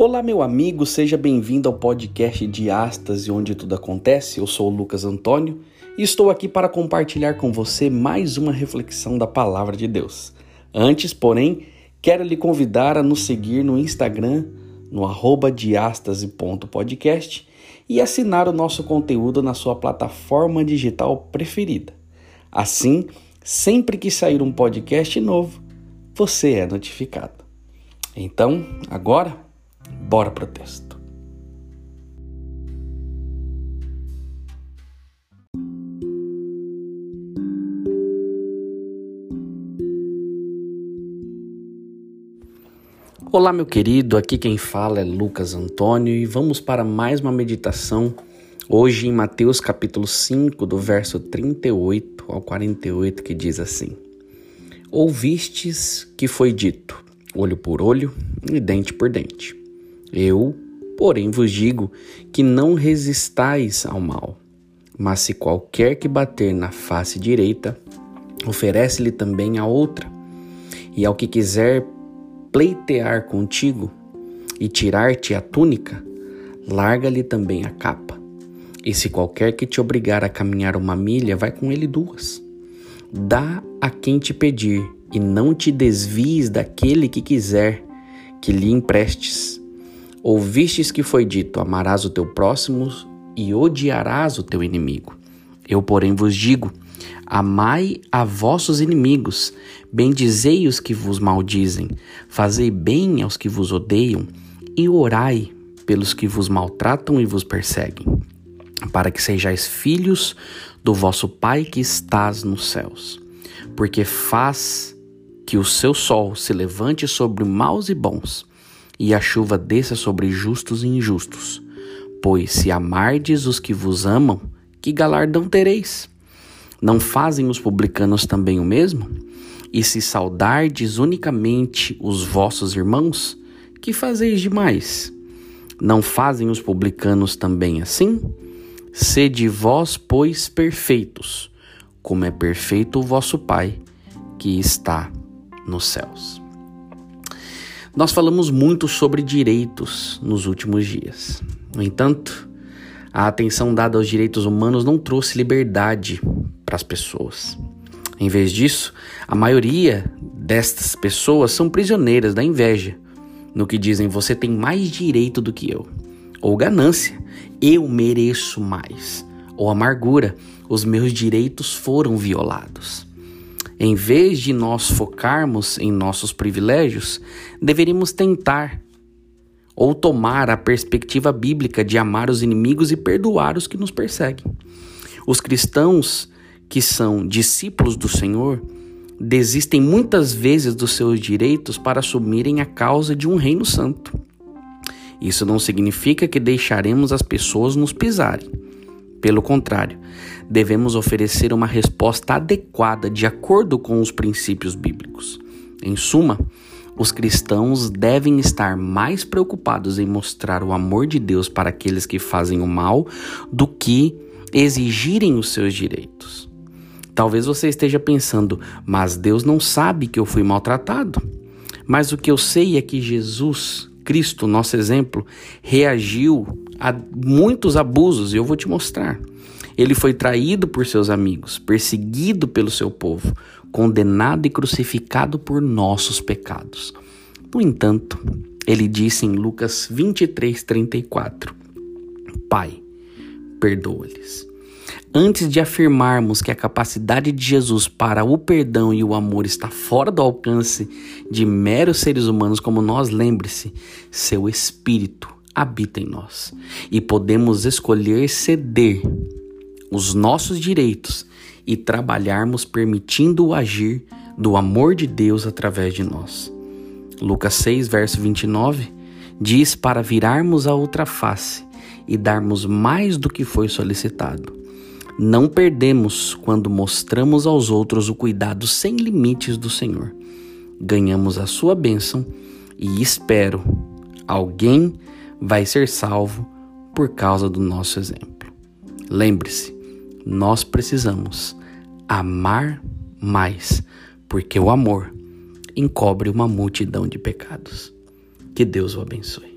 Olá, meu amigo, seja bem-vindo ao podcast de Astas onde tudo acontece. Eu sou o Lucas Antônio e estou aqui para compartilhar com você mais uma reflexão da palavra de Deus. Antes, porém, quero lhe convidar a nos seguir no Instagram, no arroba diastase.podcast e assinar o nosso conteúdo na sua plataforma digital preferida. Assim, sempre que sair um podcast novo, você é notificado. Então, agora Bora pro texto. Olá, meu querido, aqui quem fala é Lucas Antônio e vamos para mais uma meditação hoje em Mateus capítulo 5, do verso 38 ao 48, que diz assim: Ouvistes que foi dito, olho por olho e dente por dente. Eu, porém, vos digo que não resistais ao mal, mas se qualquer que bater na face direita, oferece-lhe também a outra. E ao que quiser pleitear contigo e tirar-te a túnica, larga-lhe também a capa. E se qualquer que te obrigar a caminhar uma milha, vai com ele duas. Dá a quem te pedir, e não te desvies daquele que quiser que lhe emprestes. Ouvistes que foi dito: Amarás o teu próximo e odiarás o teu inimigo. Eu, porém, vos digo: Amai a vossos inimigos, bendizei os que vos maldizem, fazei bem aos que vos odeiam e orai pelos que vos maltratam e vos perseguem, para que sejais filhos do vosso Pai que estás nos céus. Porque faz que o seu sol se levante sobre maus e bons e a chuva desça sobre justos e injustos. Pois se amardes os que vos amam, que galardão tereis? Não fazem os publicanos também o mesmo? E se saudardes unicamente os vossos irmãos, que fazeis demais? Não fazem os publicanos também assim? Sede vós, pois, perfeitos, como é perfeito o vosso Pai que está nos céus. Nós falamos muito sobre direitos nos últimos dias. No entanto, a atenção dada aos direitos humanos não trouxe liberdade para as pessoas. Em vez disso, a maioria destas pessoas são prisioneiras da inveja, no que dizem você tem mais direito do que eu, ou ganância, eu mereço mais, ou amargura, os meus direitos foram violados. Em vez de nós focarmos em nossos privilégios, deveríamos tentar ou tomar a perspectiva bíblica de amar os inimigos e perdoar os que nos perseguem. Os cristãos que são discípulos do Senhor desistem muitas vezes dos seus direitos para assumirem a causa de um reino santo. Isso não significa que deixaremos as pessoas nos pisarem. Pelo contrário, devemos oferecer uma resposta adequada de acordo com os princípios bíblicos. Em suma, os cristãos devem estar mais preocupados em mostrar o amor de Deus para aqueles que fazem o mal do que exigirem os seus direitos. Talvez você esteja pensando, mas Deus não sabe que eu fui maltratado. Mas o que eu sei é que Jesus, Cristo, nosso exemplo, reagiu a muitos abusos e eu vou te mostrar. Ele foi traído por seus amigos, perseguido pelo seu povo, condenado e crucificado por nossos pecados. No entanto, ele disse em Lucas 23, 34: Pai, perdoa-lhes. Antes de afirmarmos que a capacidade de Jesus para o perdão e o amor está fora do alcance de meros seres humanos como nós, lembre-se, seu Espírito habita em nós e podemos escolher ceder os nossos direitos e trabalharmos permitindo o agir do amor de Deus através de nós. Lucas 6, verso 29 diz para virarmos a outra face e darmos mais do que foi solicitado. Não perdemos quando mostramos aos outros o cuidado sem limites do Senhor. Ganhamos a sua bênção e espero alguém vai ser salvo por causa do nosso exemplo. Lembre-se, nós precisamos amar mais, porque o amor encobre uma multidão de pecados. Que Deus o abençoe.